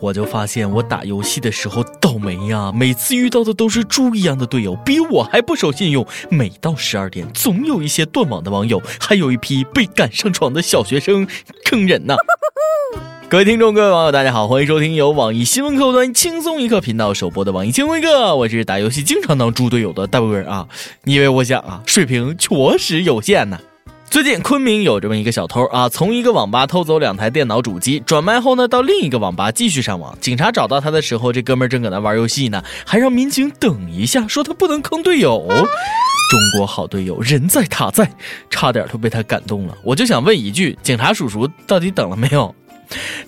我就发现我打游戏的时候倒霉呀，每次遇到的都是猪一样的队友，比我还不守信用。每到十二点，总有一些断网的网友，还有一批被赶上床的小学生，坑人呐！各位听众，各位网友，大家好，欢迎收听由网易新闻客户端轻松一刻频道首播的网易轻松一刻，我是打游戏经常当猪队友的大波儿啊！你以为我想啊？水平确实有限呢。最近昆明有这么一个小偷啊，从一个网吧偷走两台电脑主机，转卖后呢，到另一个网吧继续上网。警察找到他的时候，这哥们儿正搁那玩游戏呢，还让民警等一下，说他不能坑队友。中国好队友，人在塔在，差点都被他感动了。我就想问一句，警察叔叔到底等了没有？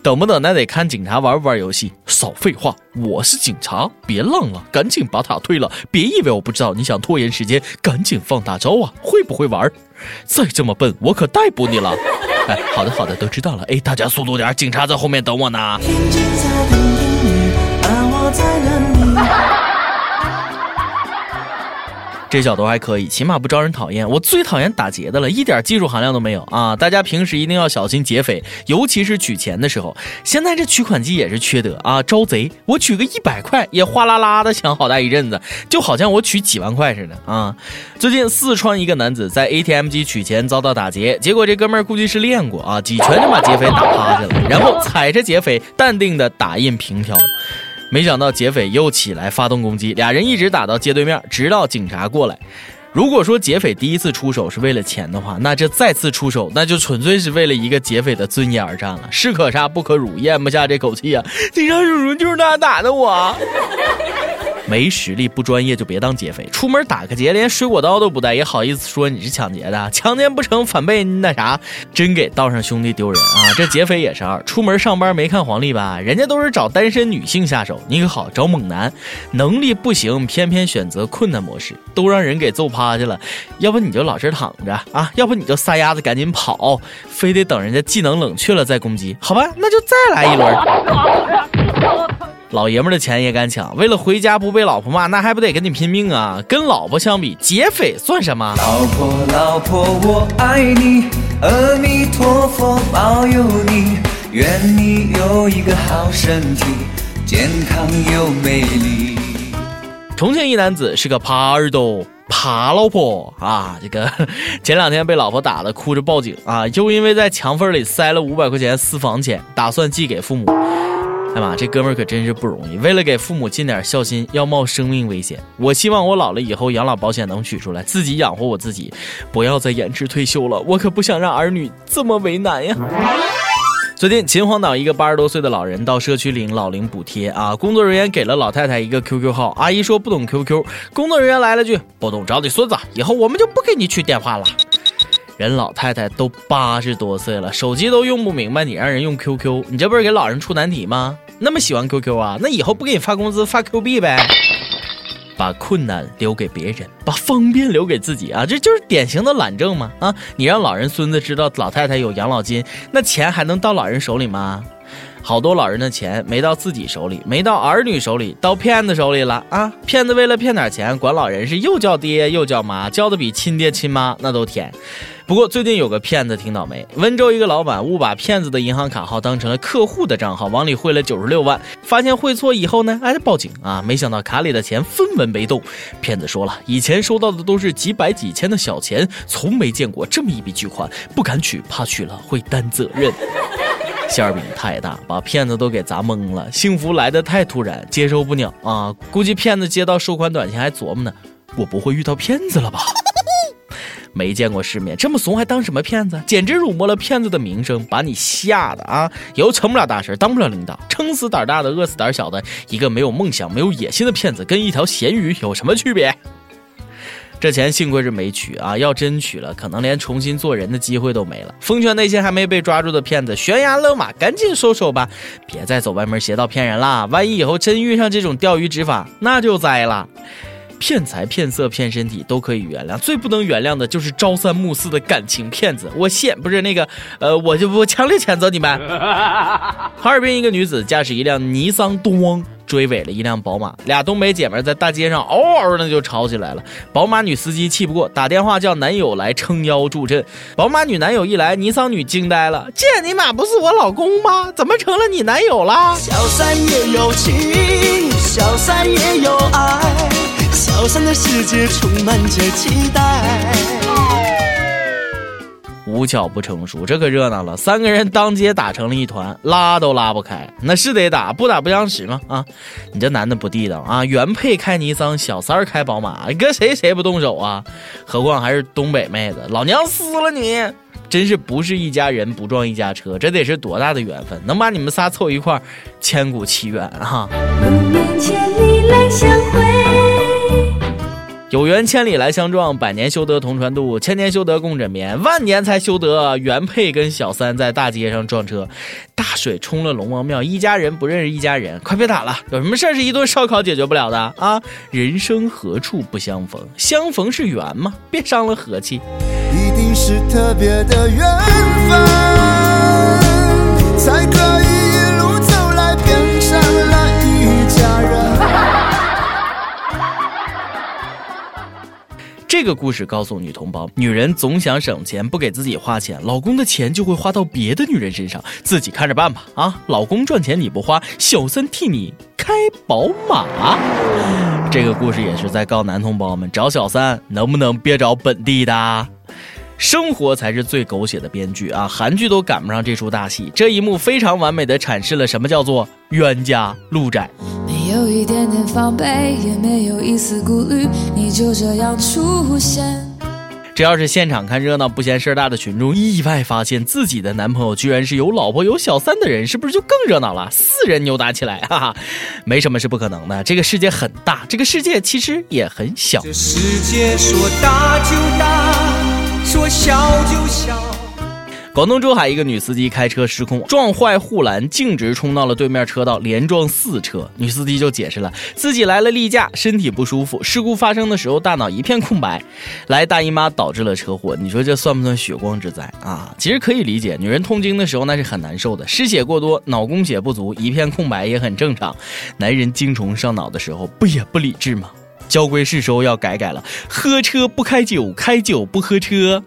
等不等那得看警察玩不玩游戏。少废话，我是警察，别浪了，赶紧把塔推了。别以为我不知道你想拖延时间，赶紧放大招啊！会不会玩？再这么笨，我可逮捕你了。哎，好的好的，都知道了。哎，大家速度点，警察在后面等我呢。天天在等你把我在等你这小偷还可以，起码不招人讨厌。我最讨厌打劫的了，一点技术含量都没有啊！大家平时一定要小心劫匪，尤其是取钱的时候。现在这取款机也是缺德啊！招贼，我取个一百块也哗啦啦的响好大一阵子，就好像我取几万块似的啊！最近四川一个男子在 ATM 机取钱遭到打劫，结果这哥们儿估计是练过啊，几拳就把劫匪打趴下了，然后踩着劫匪淡定的打印凭条。没想到劫匪又起来发动攻击，俩人一直打到街对面，直到警察过来。如果说劫匪第一次出手是为了钱的话，那这再次出手，那就纯粹是为了一个劫匪的尊严而战了。士可杀不可辱，咽不下这口气啊！警察叔叔就是他打的我。没实力不专业就别当劫匪，出门打个劫连水果刀都不带，也好意思说你是抢劫的？强奸不成反被那啥，真给道上兄弟丢人啊！这劫匪也是二，出门上班没看黄历吧？人家都是找单身女性下手，你可好找猛男，能力不行，偏偏选择困难模式，都让人给揍趴下了。要不你就老实躺着啊，要不你就撒丫子赶紧跑，非得等人家技能冷却了再攻击，好吧？那就再来一轮。老爷们的钱也敢抢，为了回家不被老婆骂，那还不得跟你拼命啊！跟老婆相比，劫匪算什么？老婆老婆我爱你，阿弥陀佛保佑你，愿你有一个好身体，健康又美丽。重庆一男子是个耙耳朵耙老婆啊，这个 前两天被老婆打的哭着报警啊，又因为在墙缝里塞了五百块钱私房钱，打算寄给父母。哎妈，这哥们儿可真是不容易，为了给父母尽点孝心，要冒生命危险。我希望我老了以后养老保险能取出来，自己养活我自己，不要再延迟退休了。我可不想让儿女这么为难呀。最近秦皇岛一个八十多岁的老人到社区领老龄补贴啊，工作人员给了老太太一个 QQ 号，阿姨说不懂 QQ，工作人员来了句不懂找你孙子，以后我们就不给你取电话了。人老太太都八十多岁了，手机都用不明白，你让人用 QQ，你这不是给老人出难题吗？那么喜欢 QQ 啊？那以后不给你发工资发 Q 币呗？把困难留给别人，把方便留给自己啊！这就是典型的懒政嘛！啊，你让老人孙子知道老太太有养老金，那钱还能到老人手里吗？好多老人的钱没到自己手里，没到儿女手里，到骗子手里了啊！骗子为了骗点钱，管老人是又叫爹又叫妈，叫的比亲爹亲妈那都甜。不过最近有个骗子挺倒霉，温州一个老板误把骗子的银行卡号当成了客户的账号，往里汇了九十六万。发现汇错以后呢，哎，报警啊，没想到卡里的钱分文没动。骗子说了，以前收到的都是几百几千的小钱，从没见过这么一笔巨款，不敢取，怕取了会担责任。馅饼太大，把骗子都给砸懵了。幸福来得太突然，接受不了啊！估计骗子接到收款短信还琢磨呢，我不会遇到骗子了吧？没见过世面，这么怂还当什么骗子？简直辱没了骗子的名声，把你吓的啊！以后成不了大事，当不了领导，撑死胆大的，饿死胆小的。一个没有梦想、没有野心的骗子，跟一条咸鱼有什么区别？这钱幸亏是没取啊！要真取了，可能连重新做人的机会都没了。奉劝那些还没被抓住的骗子，悬崖勒马，赶紧收手吧，别再走歪门邪道骗人了。万一以后真遇上这种钓鱼执法，那就栽了。骗财骗色骗身体都可以原谅，最不能原谅的就是朝三暮四的感情骗子。我现不是那个，呃，我就我强烈谴责你们。哈尔滨一个女子驾驶一辆尼桑东。追尾了一辆宝马，俩东北姐们在大街上嗷嗷的就吵起来了。宝马女司机气不过，打电话叫男友来撑腰助阵。宝马女男友一来，尼桑女惊呆了：“这尼玛不是我老公吗？怎么成了你男友啦？”小三也有情，小三也有爱，小三的世界充满着期待。无巧不成书，这可热闹了。三个人当街打成了一团，拉都拉不开。那是得打，不打不相识吗？啊，你这男的不地道啊！原配开尼桑，小三儿开宝马，跟谁谁不动手啊？何况还是东北妹子，老娘撕了你！真是不是一家人不撞一家车，这得是多大的缘分，能把你们仨凑一块儿，千古奇缘哈啊！有缘千里来相撞，百年修得同船渡，千年修得共枕眠，万年才修得原配跟小三在大街上撞车，大水冲了龙王庙，一家人不认识一家人，快别打了，有什么事儿是一顿烧烤解决不了的啊？人生何处不相逢，相逢是缘嘛，别伤了和气。一定是特别的缘分，这个故事告诉女同胞：女人总想省钱，不给自己花钱，老公的钱就会花到别的女人身上，自己看着办吧。啊，老公赚钱你不花，小三替你开宝马。这个故事也是在告男同胞们：找小三能不能别找本地的？生活才是最狗血的编剧啊！韩剧都赶不上这出大戏。这一幕非常完美的阐释了什么叫做冤家路窄。有一点点防备，也没有一丝顾虑，你就这样出现。这要是现场看热闹不嫌事儿大的群众意外发现自己的男朋友居然是有老婆有小三的人，是不是就更热闹了？四人扭打起来，哈哈，没什么是不可能的。这个世界很大，这个世界其实也很小。这世界说大就大，说小就小。广东珠海一个女司机开车失控，撞坏护栏，径直冲到了对面车道，连撞四车。女司机就解释了，自己来了例假，身体不舒服。事故发生的时候，大脑一片空白，来大姨妈导致了车祸。你说这算不算血光之灾啊？其实可以理解，女人痛经的时候那是很难受的，失血过多，脑供血不足，一片空白也很正常。男人精虫上脑的时候，不也不理智吗？交规是时候要改改了，喝车不开酒，开酒不喝车。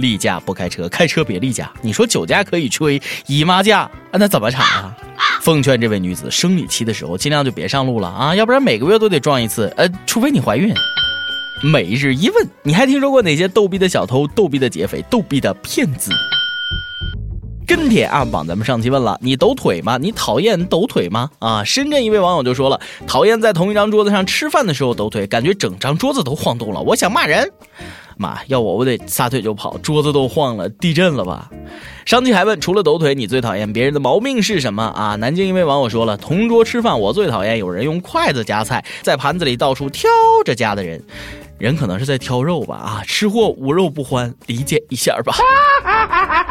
例假不开车，开车别例假。你说酒驾可以吹，姨妈假那怎么查啊？奉劝这位女子，生理期的时候尽量就别上路了啊，要不然每个月都得撞一次。呃，除非你怀孕。每日一问，你还听说过哪些逗逼的小偷、逗逼的劫匪、逗逼的骗子？跟帖暗榜，咱们上期问了，你抖腿吗？你讨厌抖腿吗？啊，深圳一位网友就说了，讨厌在同一张桌子上吃饭的时候抖腿，感觉整张桌子都晃动了，我想骂人。妈，要我我得撒腿就跑，桌子都晃了，地震了吧？上帝还问，除了抖腿，你最讨厌别人的毛病是什么啊？南京一位网友说了，同桌吃饭，我最讨厌有人用筷子夹菜，在盘子里到处挑着夹的人。人可能是在挑肉吧？啊，吃货无肉不欢，理解一下吧。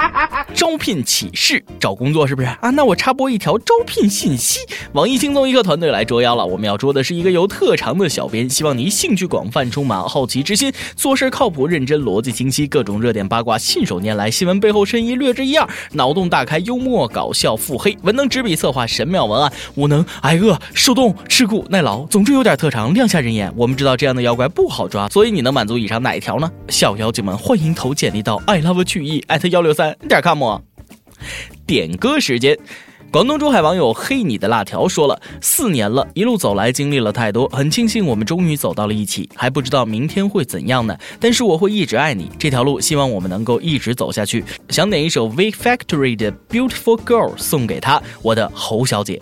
招聘启事，找工作是不是啊？那我插播一条招聘信息：网易轻松一刻团队来捉妖了。我们要捉的是一个有特长的小编，希望你兴趣广泛，充满好奇之心，做事靠谱认真，逻辑清晰，各种热点八卦信手拈来，新闻背后深意略知一二，脑洞大开，幽默搞笑，腹黑，文能执笔策划神妙文案，武能挨饿受冻吃苦耐劳，总之有点特长，亮瞎人眼。我们知道这样的妖怪不好抓，所以你能满足以上哪一条呢？小妖精们欢迎投简历到 i love 曲艺 at 幺六三点 com。点歌时间，广东珠海网友黑你的辣条说了：四年了，一路走来经历了太多，很庆幸我们终于走到了一起，还不知道明天会怎样呢。但是我会一直爱你，这条路希望我们能够一直走下去。想点一首 V Factory 的 Beautiful Girl 送给她，我的侯小姐。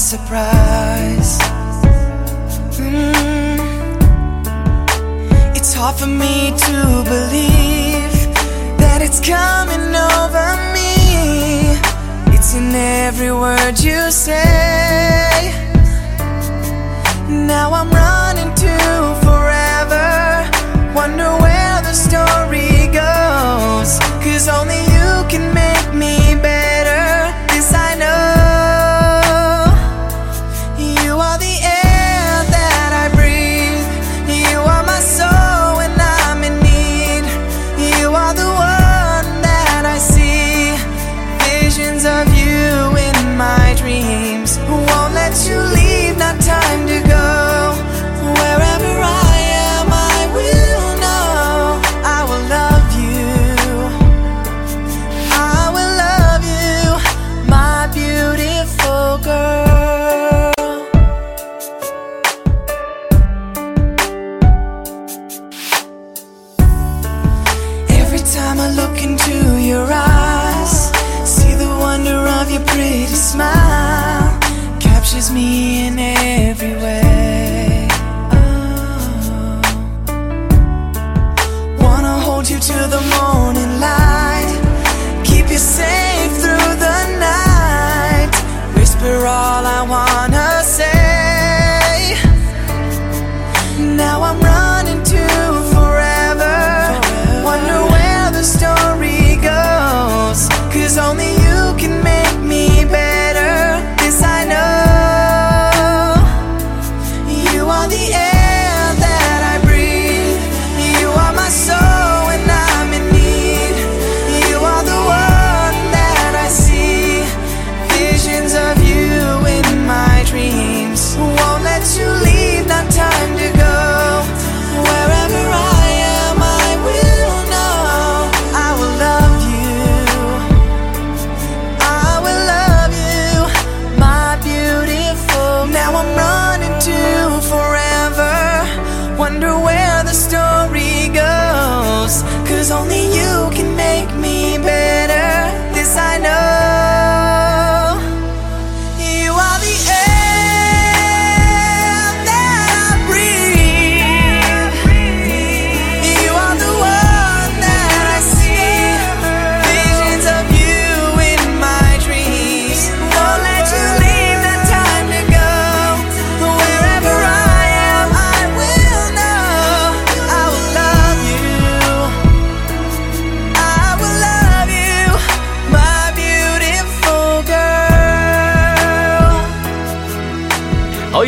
surprise. Mm. It's hard for me to believe that it's coming over me. It's in every word you say. Now I'm running to. me in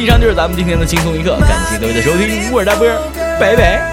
以上就是咱们今天的轻松一刻感谢各位的收听我是大波拜拜。